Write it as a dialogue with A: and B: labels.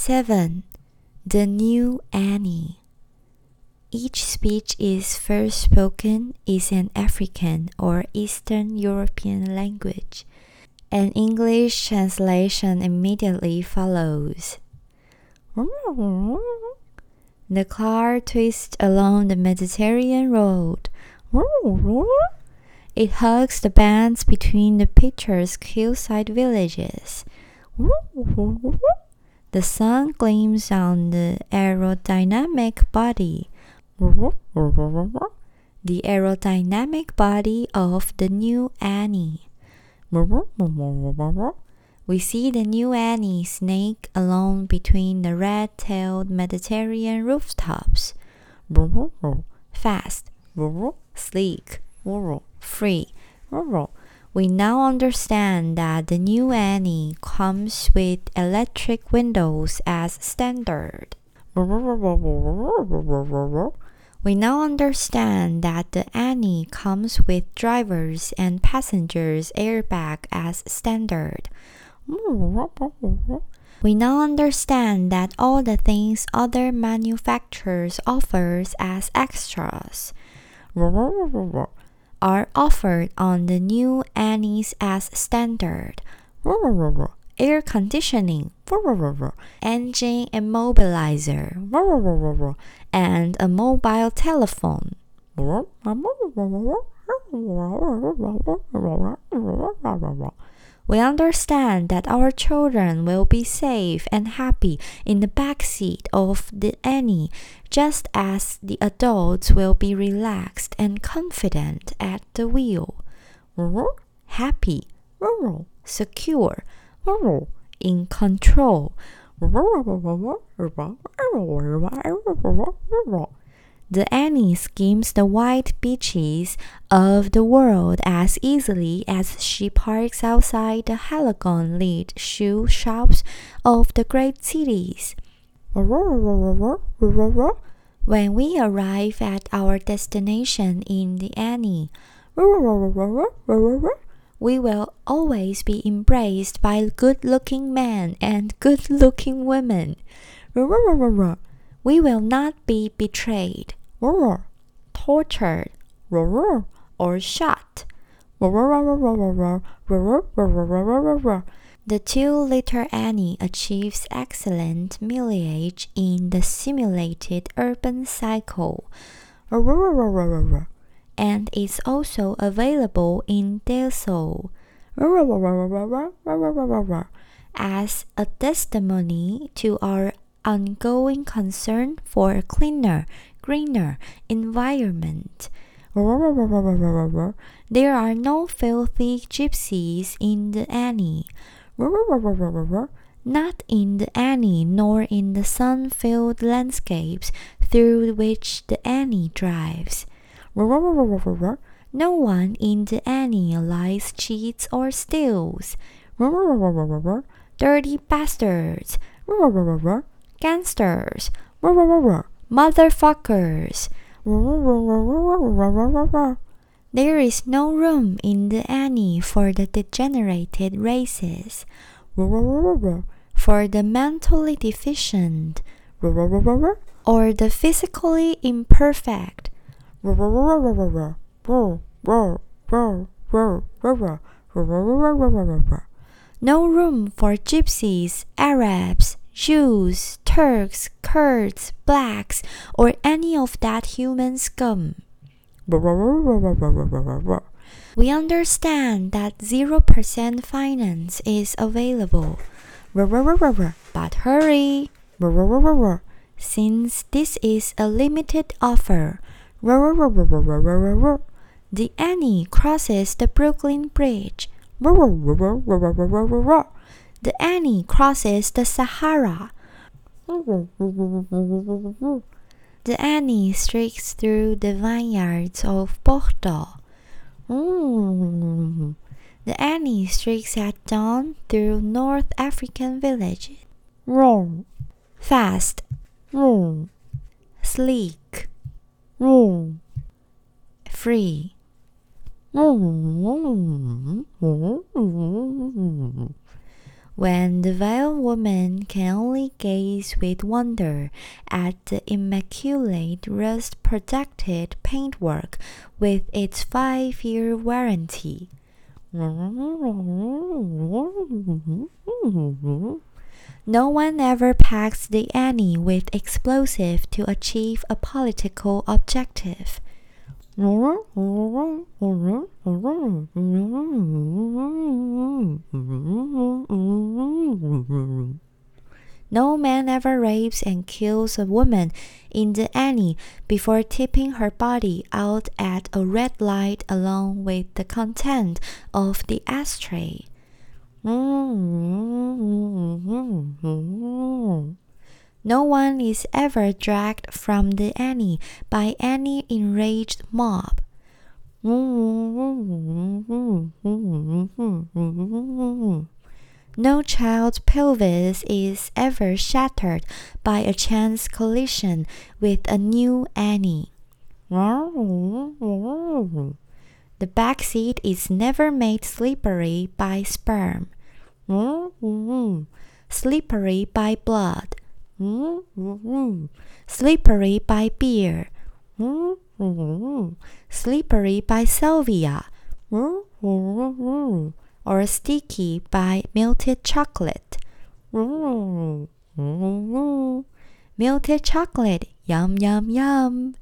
A: 7. The New Annie. Each speech is first spoken is an African or Eastern European language. An English translation immediately follows. The car twists along the Mediterranean road. It hugs the bands between the picturesque hillside villages. The sun gleams on the aerodynamic body. The aerodynamic body of the new Annie. We see the new Annie snake along between the red tailed Mediterranean rooftops. Fast, sleek, free. We now understand that the new Annie comes with electric windows as standard. We now understand that the Annie comes with drivers and passengers airbag as standard. We now understand that all the things other manufacturers offers as extras are offered on the new Annies as standard. Air conditioning, engine immobilizer, and a mobile telephone. We understand that our children will be safe and happy in the back seat of the Annie, just as the adults will be relaxed and confident at the wheel. Happy, secure, in control. The Annie skims the white beaches of the world as easily as she parks outside the halogen lit shoe shops of the great cities. When we arrive at our destination in the Annie, we will always be embraced by good looking men and good looking women. We will not be betrayed tortured, or shot. The two liter Annie achieves excellent mileage in the simulated urban cycle and is also available in diesel as a testimony to our ongoing concern for cleaner, greener environment. There are no filthy gypsies in the Annie. Not in the Annie nor in the sun filled landscapes through which the Annie drives. No one in the Annie lies, cheats, or steals. Dirty bastards gangsters, motherfuckers. There is no room in the Annie for the degenerated races, for the mentally deficient, or the physically imperfect. No room for gypsies, Arabs, Jews, Turks, Kurds, blacks, or any of that human scum. We understand that 0% finance is available. But hurry! Since this is a limited offer, the Annie crosses the Brooklyn Bridge the Annie crosses the Sahara. The Annie streaks through the vineyards of Bordeaux. The Annie streaks at dawn through North African villages. Fast. Sleek. Free. When the vile woman can only gaze with wonder at the immaculate rust protected paintwork with its five year warranty. No one ever packs the Annie with explosive to achieve a political objective. No man ever rapes and kills a woman in the Annie before tipping her body out at a red light along with the content of the ashtray. No one is ever dragged from the Annie by any enraged mob. No child's pelvis is ever shattered by a chance collision with a new Annie. The back seat is never made slippery by sperm, slippery by blood, slippery by beer, slippery by salvia, or sticky by melted chocolate. Melted chocolate, yum yum yum.